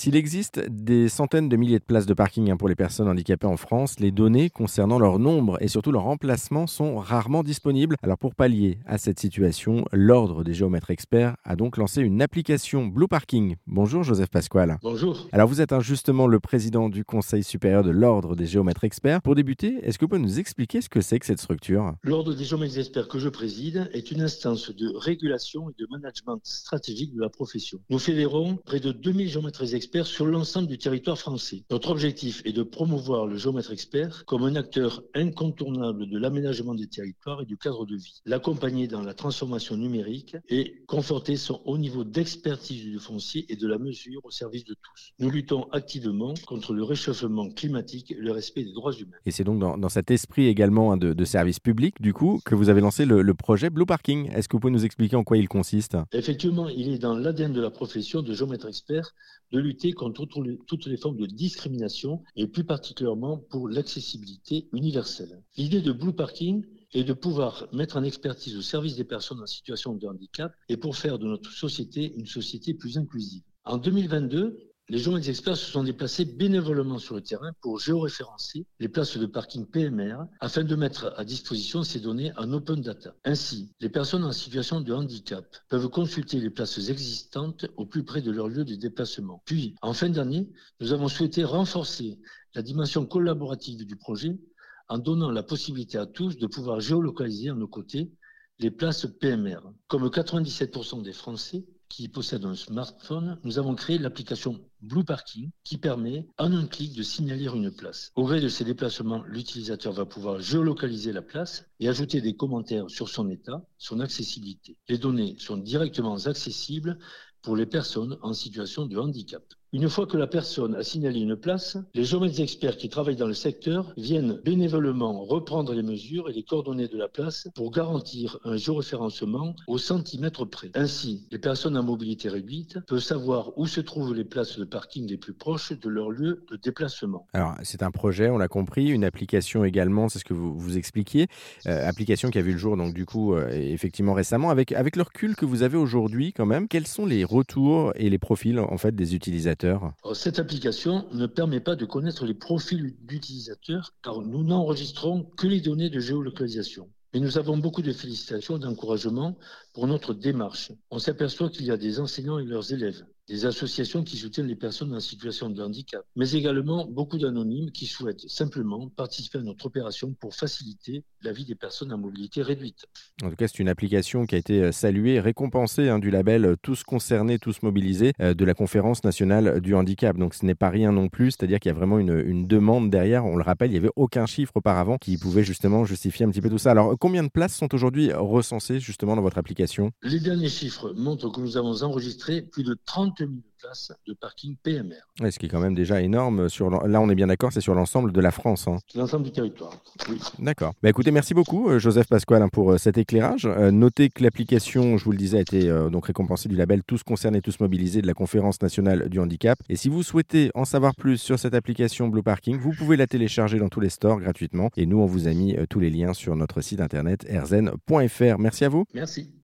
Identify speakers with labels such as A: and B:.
A: S'il existe des centaines de milliers de places de parking hein, pour les personnes handicapées en France, les données concernant leur nombre et surtout leur emplacement sont rarement disponibles. Alors pour pallier à cette situation, l'Ordre des géomètres experts a donc lancé une application Blue Parking. Bonjour Joseph Pasquale.
B: Bonjour.
A: Alors vous êtes justement le président du Conseil supérieur de l'Ordre des géomètres experts. Pour débuter, est-ce que vous pouvez nous expliquer ce que c'est que cette structure?
B: L'Ordre des géomètres experts que je préside est une instance de régulation et de management stratégique de la profession. Nous fédérons près de 2000 géomètres experts sur l'ensemble du territoire français. Notre objectif est de promouvoir le géomètre expert comme un acteur incontournable de l'aménagement des territoires et du cadre de vie, l'accompagner dans la transformation numérique et conforter son haut niveau d'expertise du foncier et de la mesure au service de tous. Nous luttons activement contre le réchauffement climatique et le respect des droits humains.
A: Et c'est donc dans, cet esprit également hein, de, service public, du coup, que vous avez lancé le, le projet Blue Parking. Est-ce que vous pouvez nous expliquer en quoi il consiste?
B: Effectivement, il est dans l'ADN de la profession de géomètre expert de lutter contre toutes les formes de discrimination et plus particulièrement pour l'accessibilité universelle. L'idée de Blue Parking est de pouvoir mettre en expertise au service des personnes en situation de handicap et pour faire de notre société une société plus inclusive. En 2022, les journalistes experts se sont déplacés bénévolement sur le terrain pour géoréférencer les places de parking PMR afin de mettre à disposition ces données en open data. Ainsi, les personnes en situation de handicap peuvent consulter les places existantes au plus près de leur lieu de déplacement. Puis, en fin d'année, nous avons souhaité renforcer la dimension collaborative du projet en donnant la possibilité à tous de pouvoir géolocaliser à nos côtés les places PMR. Comme 97% des Français, qui possèdent un smartphone, nous avons créé l'application Blue Parking qui permet en un clic de signaler une place. Au gré de ces déplacements, l'utilisateur va pouvoir géolocaliser la place et ajouter des commentaires sur son état, son accessibilité. Les données sont directement accessibles pour les personnes en situation de handicap. Une fois que la personne a signalé une place, les géomètres experts qui travaillent dans le secteur viennent bénévolement reprendre les mesures et les coordonnées de la place pour garantir un géoréférencement au centimètre près. Ainsi, les personnes à mobilité réduite peuvent savoir où se trouvent les places de parking les plus proches de leur lieu de déplacement.
A: Alors, c'est un projet, on l'a compris, une application également, c'est ce que vous, vous expliquiez, euh, application qui a vu le jour, donc du coup, euh, effectivement récemment. Avec, avec le recul que vous avez aujourd'hui, quand même, quels sont les retours et les profils en fait des utilisateurs?
B: Cette application ne permet pas de connaître les profils d'utilisateurs car nous n'enregistrons que les données de géolocalisation. Mais nous avons beaucoup de félicitations et d'encouragement pour notre démarche. On s'aperçoit qu'il y a des enseignants et leurs élèves, des associations qui soutiennent les personnes en situation de handicap, mais également beaucoup d'anonymes qui souhaitent simplement participer à notre opération pour faciliter la vie des personnes à mobilité réduite.
A: En tout cas, c'est une application qui a été euh, saluée, récompensée hein, du label euh, Tous concernés, tous mobilisés euh, de la Conférence nationale du handicap. Donc ce n'est pas rien non plus, c'est-à-dire qu'il y a vraiment une, une, demande derrière. On le rappelle, il n'y avait aucun chiffre auparavant qui pouvait justement justifier un petit peu tout ça. Alors combien de places sont aujourd'hui recensées justement dans votre application?
B: Les derniers chiffres montrent que nous avons enregistré plus de 30 000 places de parking PMR.
A: ce qui est quand même déjà énorme. Sur là, on est bien d'accord, c'est sur l'ensemble de la France. Hein.
B: L'ensemble du territoire, oui.
A: D'accord. Bah, écoutez, merci beaucoup, euh, Joseph Pasquale, hein, pour euh, cet éclairage. Euh, notez que l'application, je vous le disais, a été donc récompensée du label Tous concernés, tous mobilisés de la Conférence nationale du handicap. Et si vous souhaitez en savoir plus sur cette application Blue Parking, vous pouvez la télécharger dans tous les stores gratuitement. Et nous, on vous a mis tous les liens sur notre site internet erzen.fr. Merci à vous.
B: Merci.